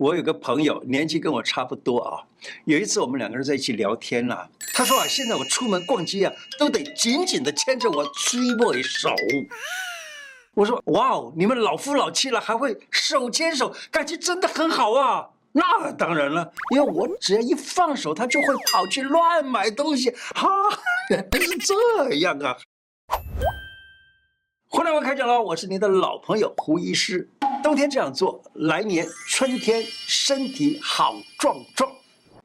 我有个朋友年纪跟我差不多啊，有一次我们两个人在一起聊天呐、他说啊，现在我出门逛街啊，都得紧紧的牵着我追妹的手。我说哇哦，你们老夫老妻了还会手牵手，感情真的很好啊。那当然了，因为我只要一放手，他就会跑去乱买东西。哈，原来是这样啊。胡乃文开讲了，我是您的老朋友胡医师。冬天这样做，来年春天身体好壮壮。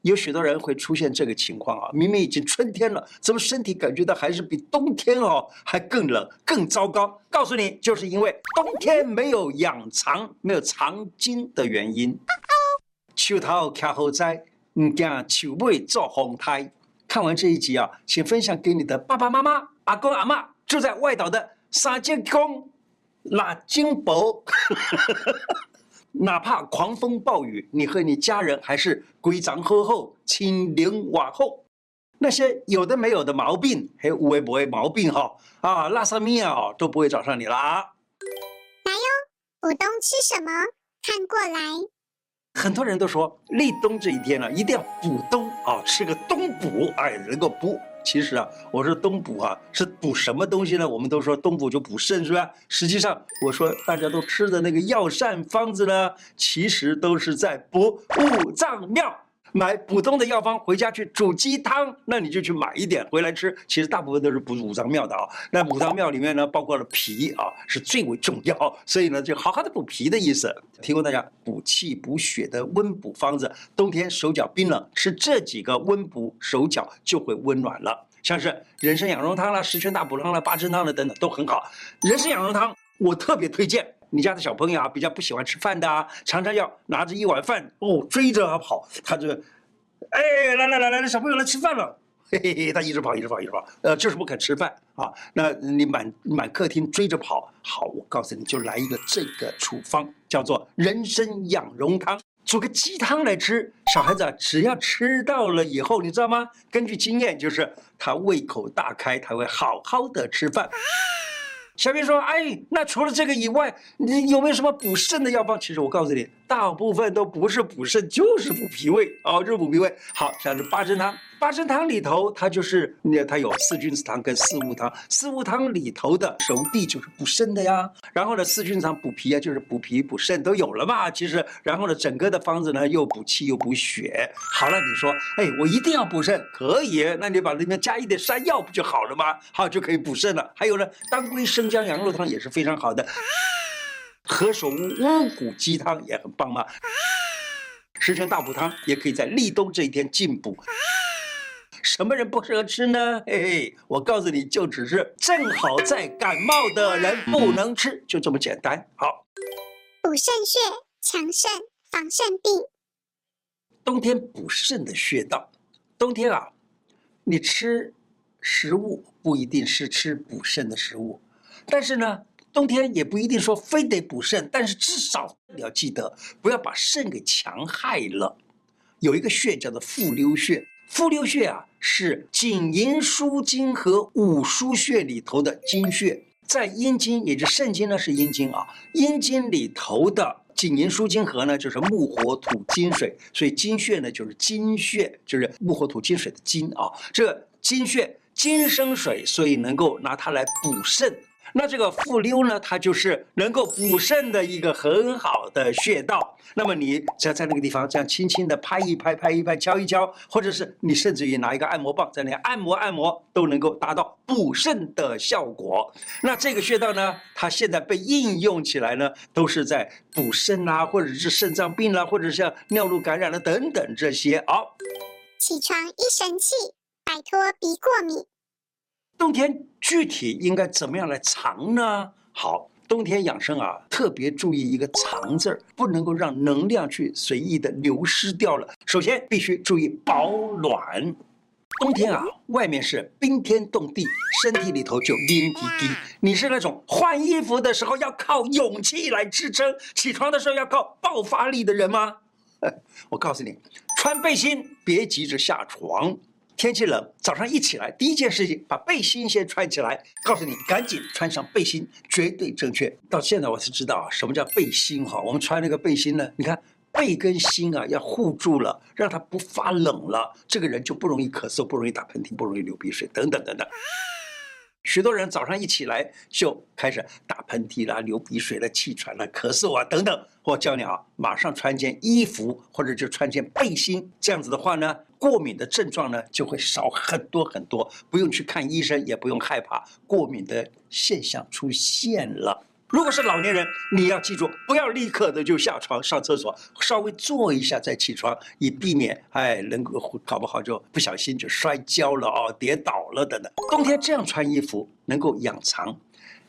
有许多人会出现这个情况啊，明明已经春天了，怎么身体感觉到还是比冬天哦还更冷、更糟糕？告诉你，就是因为冬天没有养藏、没有藏精的原因。秋头看好在，唔惊秋尾做红胎。看完这一集啊，请分享给你的爸爸妈妈、阿公阿嬷，住在外岛的。三节公，拉金箔，哪怕狂风暴雨，你和你家人还是规章厚厚、清零瓦后。那些有的没有的毛病，还有无微不微毛病哈啊，拉萨米亚都不会找上你了啊。来哟，补冬吃什么？看过来。很多人都说立冬这一天呢、啊，一定要补冬啊，吃个冬补，哎，能够补。其实啊，我说冬补啊，是补什么东西呢？我们都说冬补就补肾，是吧？实际上，我说大家都吃的那个药膳方子呢，其实都是在补五脏庙。买普通的药方回家去煮鸡汤，那你就去买一点回来吃。其实大部分都是补五脏庙的啊。那五脏庙里面呢，包括了脾啊，是最为重要。所以呢，就好好的补脾的意思，提供大家补气补血的温补方子。冬天手脚冰冷，吃这几个温补手脚就会温暖了。像是人参养荣汤啦、十全大补汤啦、八珍汤啦等等都很好。人参养荣汤我特别推荐。你家的小朋友啊，比较不喜欢吃饭的啊，常常要拿着一碗饭哦追着他跑，他就，哎，来来来来，小朋友来吃饭了，嘿嘿嘿，他一直跑一直跑一直跑，呃，就是不肯吃饭啊。那你满满客厅追着跑，好，我告诉你就来一个这个处方，叫做人参养荣汤，煮个鸡汤来吃。小孩子啊，只要吃到了以后，你知道吗？根据经验，就是他胃口大开，他会好好的吃饭。小编说：“哎，那除了这个以外，你有没有什么补肾的药方？其实我告诉你，大部分都不是补肾，就是补脾胃哦，就是补脾胃。好，像是八珍汤。”八珍汤里头，它就是那它有四君子汤跟四物汤。四物汤里头的熟地就是补肾的呀。然后呢，四君子汤补脾啊，就是补脾补肾都有了嘛。其实，然后呢，整个的方子呢又补气又补血。好了，你说，哎，我一定要补肾，可以？那你把里面加一点山药不就好了吗？好，就可以补肾了。还有呢，当归生姜羊肉汤也是非常好的。何首乌乌骨鸡汤也很棒嘛。十全大补汤也可以在立冬这一天进补。什么人不适合吃呢？嘿嘿，我告诉你就只是正好在感冒的人不能吃，就这么简单。好，补肾穴，强肾，防肾病。冬天补肾的穴道，冬天啊，你吃食物不一定是吃补肾的食物，但是呢，冬天也不一定说非得补肾，但是至少你要记得不要把肾给强害了。有一个穴叫做复溜穴。复溜穴啊，是颈营枢经和五腧穴里头的经穴，在阴经，也就是肾经呢是阴经啊，阴经里头的颈营枢经和呢就是木火土金水，所以经穴呢就是金穴，就是木火土金水的金啊，这经穴金生水，所以能够拿它来补肾。那这个复溜呢，它就是能够补肾的一个很好的穴道。那么你只要在那个地方这样轻轻的拍一拍、拍一拍、敲一敲，或者是你甚至于拿一个按摩棒在那按摩按摩，都能够达到补肾的效果。那这个穴道呢，它现在被应用起来呢，都是在补肾啊，或者是肾脏病啦、啊，或者像尿路感染了等等这些。好，起床一神器，摆脱鼻过敏。冬天具体应该怎么样来藏呢？好，冬天养生啊，特别注意一个“藏”字儿，不能够让能量去随意的流失掉了。首先必须注意保暖。冬天啊，外面是冰天冻地，身体里头就黏滴滴。你是那种换衣服的时候要靠勇气来支撑，起床的时候要靠爆发力的人吗？我告诉你，穿背心别急着下床。天气冷，早上一起来，第一件事情把背心先穿起来。告诉你，赶紧穿上背心，绝对正确。到现在我才知道啊什么叫背心哈。我们穿那个背心呢，你看背跟心啊要护住了，让它不发冷了，这个人就不容易咳嗽，不容易打喷嚏，不容易流鼻水，等等等等。许多人早上一起来就开始打喷嚏啦、流鼻水啦、气喘啦、咳嗽啊等等。我教你啊，马上穿件衣服或者就穿件背心，这样子的话呢，过敏的症状呢就会少很多很多，不用去看医生，也不用害怕过敏的现象出现了。如果是老年人，你要记住，不要立刻的就下床上厕所，稍微坐一下再起床，以避免哎能够搞不好就不小心就摔跤了哦，跌倒了等等。冬天这样穿衣服能够养藏，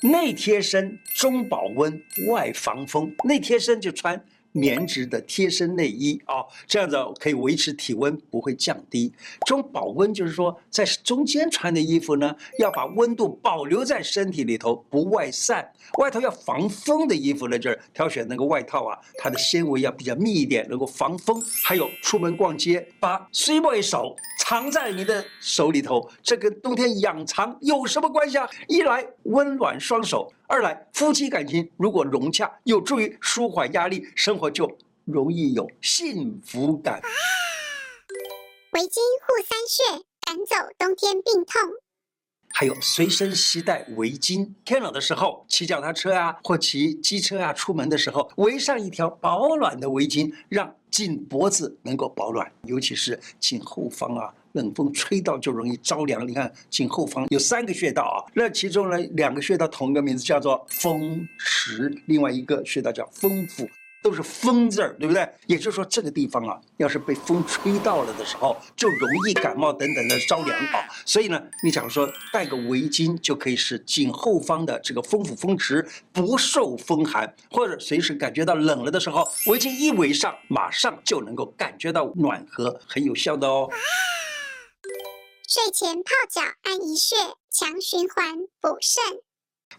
内贴身，中保温，外防风。内贴身就穿。棉质的贴身内衣啊，这样子可以维持体温不会降低。中保温就是说，在中间穿的衣服呢，要把温度保留在身体里头，不外散。外头要防风的衣服呢，就是挑选那个外套啊，它的纤维要比较密一点，能够防风。还有出门逛街，把水尾手藏在你的手里头，这跟冬天养藏有什么关系啊？一来温暖双手。二来，夫妻感情如果融洽，有助于舒缓压力，生活就容易有幸福感。围巾护三穴，赶走冬天病痛。还有随身携带围巾，天冷的时候骑脚踏车啊，或骑机车啊，出门的时候围上一条保暖的围巾，让颈脖子能够保暖，尤其是颈后方啊。冷风吹到就容易着凉。你看颈后方有三个穴道啊，那其中呢两个穴道同一个名字叫做风池，另外一个穴道叫风府，都是风字儿，对不对？也就是说这个地方啊，要是被风吹到了的时候，就容易感冒等等的着凉啊。所以呢，你假如说带个围巾，就可以使颈后方的这个风府风池不受风寒，或者随时感觉到冷了的时候，围巾一围上，马上就能够感觉到暖和，很有效的哦。睡前泡脚按一穴，强循环补肾。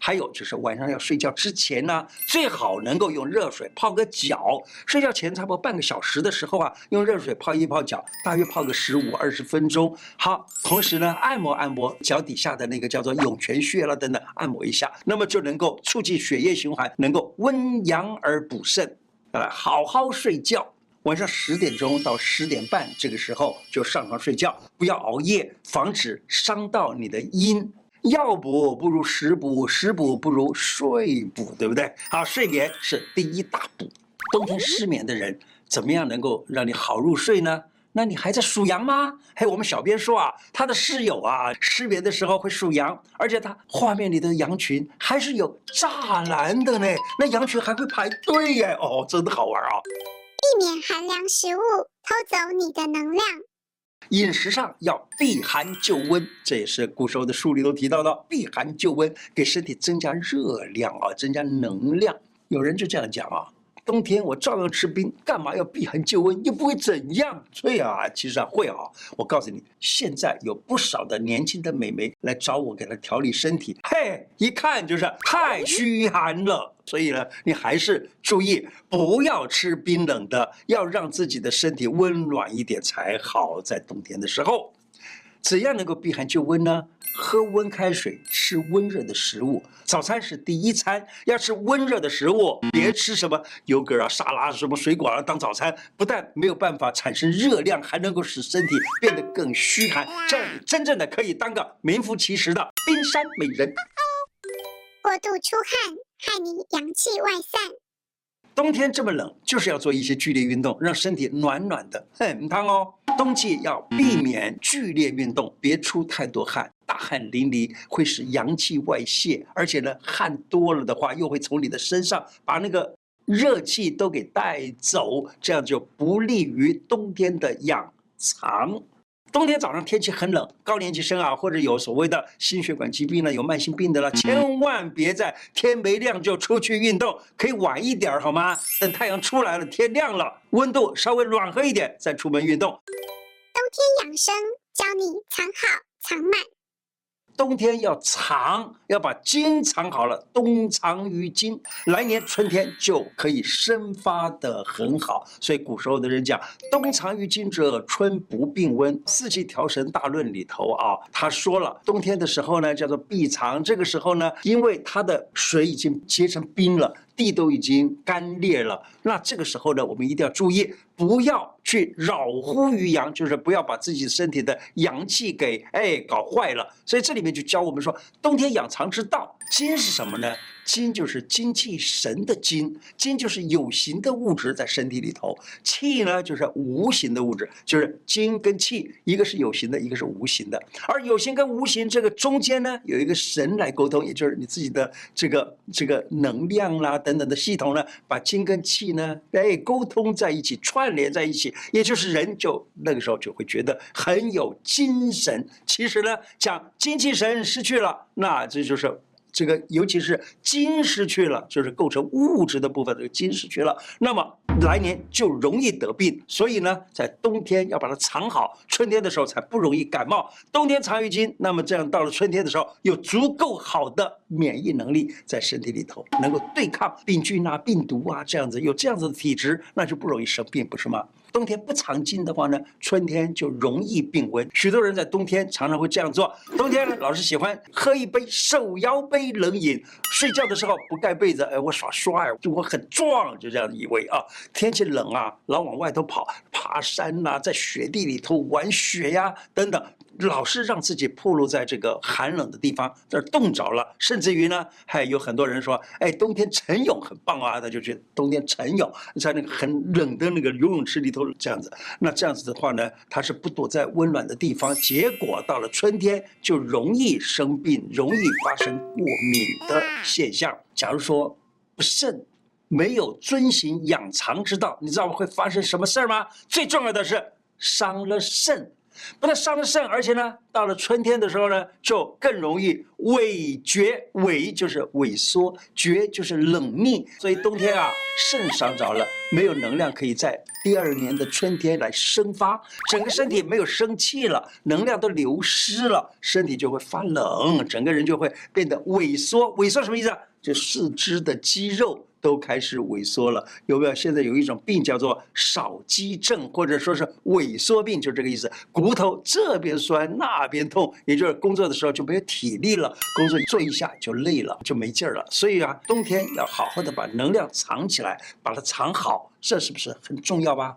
还有就是晚上要睡觉之前呢，最好能够用热水泡个脚。睡觉前差不多半个小时的时候啊，用热水泡一泡脚，大约泡个十五二十分钟。好，同时呢，按摩按摩脚底下的那个叫做涌泉穴了等等，按摩一下，那么就能够促进血液循环，能够温阳而补肾。呃，好好睡觉。晚上十点钟到十点半这个时候就上床睡觉，不要熬夜，防止伤到你的阴。药补不如食补，食补不如睡补，对不对？好，睡眠是第一大补。冬天失眠的人，怎么样能够让你好入睡呢？那你还在数羊吗？嘿，我们小编说啊，他的室友啊，失眠的时候会数羊，而且他画面里的羊群还是有栅栏的呢，那羊群还会排队耶，哦，真的好玩啊。避免寒凉食物偷走你的能量，饮食上要避寒就温，这也是古时候的书里都提到的，避寒就温，给身体增加热量啊，增加能量。有人就这样讲啊。冬天我照样吃冰，干嘛要避寒就温？又不会怎样。所以啊，其实啊会啊。我告诉你，现在有不少的年轻的美眉来找我，给她调理身体。嘿，一看就是太虚寒了。所以呢，你还是注意不要吃冰冷的，要让自己的身体温暖一点才好。在冬天的时候，怎样能够避寒救温呢？喝温开水，吃温热的食物。早餐是第一餐，要吃温热的食物，别吃什么油格啊、沙拉什么水果啊当早餐，不但没有办法产生热量，还能够使身体变得更虚寒，这样你真正的可以当个名副其实的冰山美人。过度出汗，害你阳气外散。冬天这么冷，就是要做一些剧烈运动，让身体暖暖的。很烫哦，冬季要避免剧烈运动，别出太多汗，大汗淋漓会使阳气外泄，而且呢，汗多了的话，又会从你的身上把那个热气都给带走，这样就不利于冬天的养藏。冬天早上天气很冷，高年级生啊，或者有所谓的心血管疾病了，有慢性病的了，千万别在天没亮就出去运动，可以晚一点好吗？等太阳出来了，天亮了，温度稍微暖和一点再出门运动。冬天养生，教你藏好藏满。冬天要藏，要把金藏好了，冬藏于金，来年春天就可以生发得很好。所以古时候的人讲，冬藏于金者，春不病温。四季调神大论里头啊，他说了，冬天的时候呢，叫做闭藏。这个时候呢，因为它的水已经结成冰了。地都已经干裂了。那这个时候呢，我们一定要注意，不要去扰乎于阳，就是不要把自己身体的阳气给哎搞坏了。所以这里面就教我们说，冬天养藏之道，金是什么呢？金就是精气神的金，金就是有形的物质在身体里头，气呢就是无形的物质，就是金跟气，一个是有形的，一个是无形的。而有形跟无形这个中间呢，有一个神来沟通，也就是你自己的这个这个能量啦等等的系统呢，把金跟气呢哎沟通在一起，串联在一起，也就是人就那个时候就会觉得很有精神。其实呢，讲精气神失去了，那这就是。这个尤其是金失去了，就是构成物质的部分，这个金失去了，那么来年就容易得病。所以呢，在冬天要把它藏好，春天的时候才不容易感冒。冬天藏于金，那么这样到了春天的时候，有足够好的免疫能力在身体里头，能够对抗病菌啊、病毒啊，这样子有这样子的体质，那就不容易生病，不是吗？冬天不藏金的话呢，春天就容易病温。许多人在冬天常常会这样做。冬天呢，老是喜欢喝一杯瘦腰杯冷饮，睡觉的时候不盖被子，哎，我耍帅，就我很壮，就这样以为啊。天气冷啊，老往外头跑，爬山呐、在雪地里头玩雪呀、等等。老是让自己暴露在这个寒冷的地方，这儿冻着了，甚至于呢，还有很多人说，哎，冬天晨泳很棒啊，他就觉得冬天晨泳在那个很冷的那个游泳池里头这样子，那这样子的话呢，他是不躲在温暖的地方，结果到了春天就容易生病，容易发生过敏的现象。假如说不慎没有遵循养藏之道，你知道会发生什么事儿吗？最重要的是伤了肾。不但伤了肾，而且呢，到了春天的时候呢，就更容易萎绝。萎就是萎缩，绝就是冷秘。所以冬天啊，肾伤着了，没有能量可以在第二年的春天来生发，整个身体没有生气了，能量都流失了，身体就会发冷，整个人就会变得萎缩。萎缩什么意思啊？就四肢的肌肉。都开始萎缩了，有没有？现在有一种病叫做少肌症，或者说是萎缩病，就这个意思。骨头这边酸，那边痛，也就是工作的时候就没有体力了，工作做一下就累了，就没劲儿了。所以啊，冬天要好好的把能量藏起来，把它藏好，这是不是很重要吧？